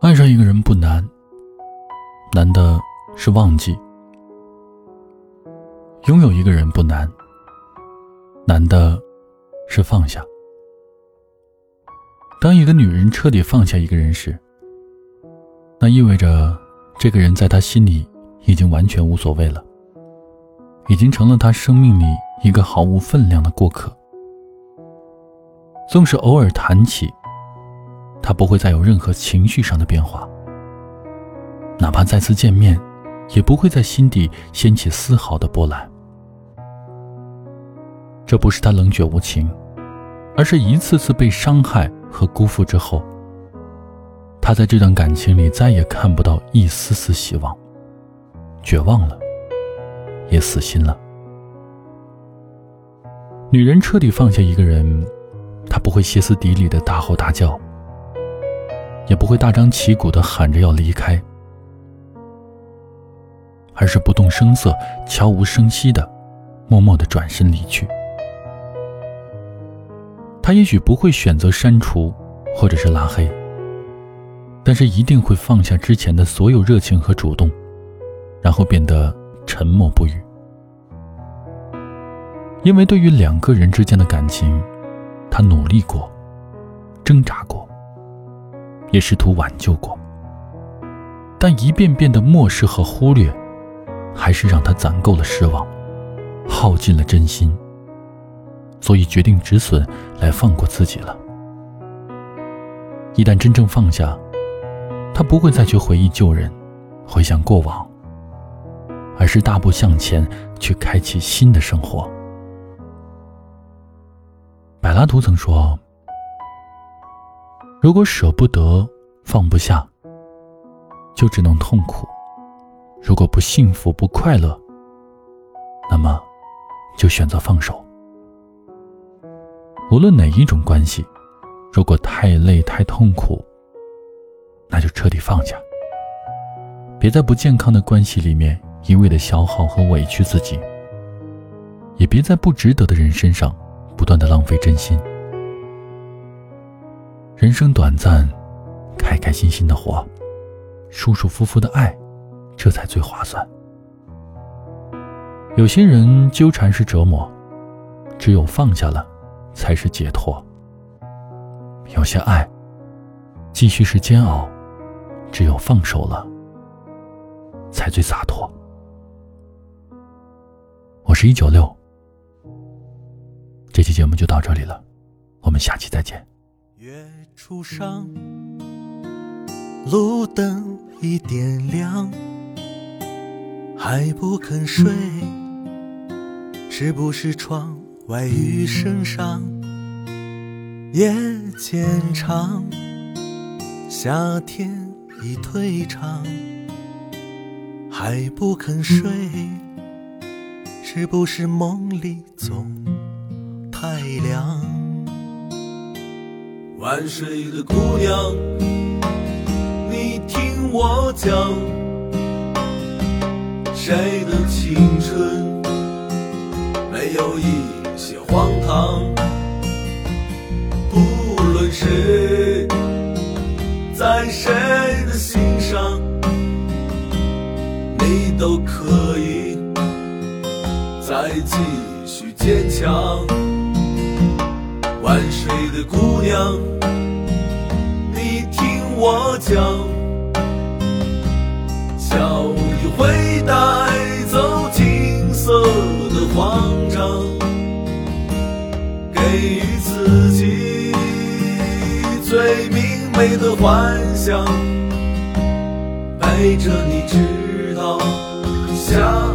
爱上一个人不难，难的是忘记；拥有一个人不难，难的是放下。当一个女人彻底放下一个人时，那意味着这个人在她心里已经完全无所谓了，已经成了她生命里一个毫无分量的过客。纵使偶尔谈起。他不会再有任何情绪上的变化，哪怕再次见面，也不会在心底掀起丝毫的波澜。这不是他冷血无情，而是一次次被伤害和辜负之后，他在这段感情里再也看不到一丝丝希望，绝望了，也死心了。女人彻底放下一个人，她不会歇斯底里的大吼大叫。也不会大张旗鼓的喊着要离开，而是不动声色、悄无声息的，默默的转身离去。他也许不会选择删除，或者是拉黑，但是一定会放下之前的所有热情和主动，然后变得沉默不语。因为对于两个人之间的感情，他努力过，挣扎过。也试图挽救过，但一遍遍的漠视和忽略，还是让他攒够了失望，耗尽了真心。所以决定止损，来放过自己了。一旦真正放下，他不会再去回忆旧人，回想过往，而是大步向前，去开启新的生活。柏拉图曾说。如果舍不得、放不下，就只能痛苦；如果不幸福、不快乐，那么就选择放手。无论哪一种关系，如果太累、太痛苦，那就彻底放下。别在不健康的关系里面一味的消耗和委屈自己，也别在不值得的人身上断的浪费真心。人生短暂，开开心心的活，舒舒服服的爱，这才最划算。有些人纠缠是折磨，只有放下了，才是解脱。有些爱，继续是煎熬，只有放手了，才最洒脱。我是一九六，这期节目就到这里了，我们下期再见。月初上，路灯已点亮，还不肯睡，是不是窗外雨声上？夜渐长，夏天已退场，还不肯睡，是不是梦里总太凉？晚睡的姑娘，你听我讲，谁的青春没有一些荒唐？姑娘，你听我讲，笑意会带走金色的慌张，给予自己最明媚的幻想，陪着你直到下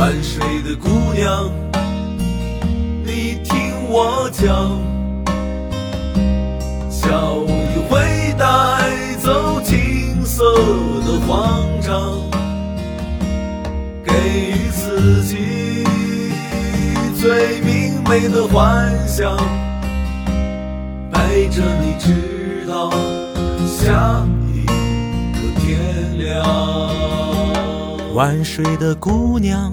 晚睡的姑娘，你听我讲，笑意会带走青涩的慌张，给予自己。最明媚的幻想，陪着你直到下一个天亮。晚睡的姑娘，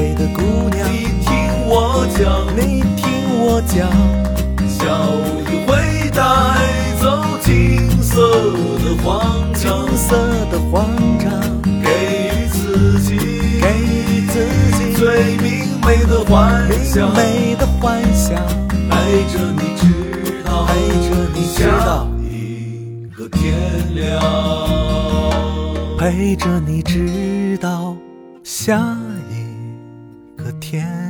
我讲，你听我讲，笑意会带走金色的慌张，金色的慌张，给予自己，给自己最明。媚的幻想，美的幻想，陪着你直到陪着你直到一个天亮，陪着你直到下一个天。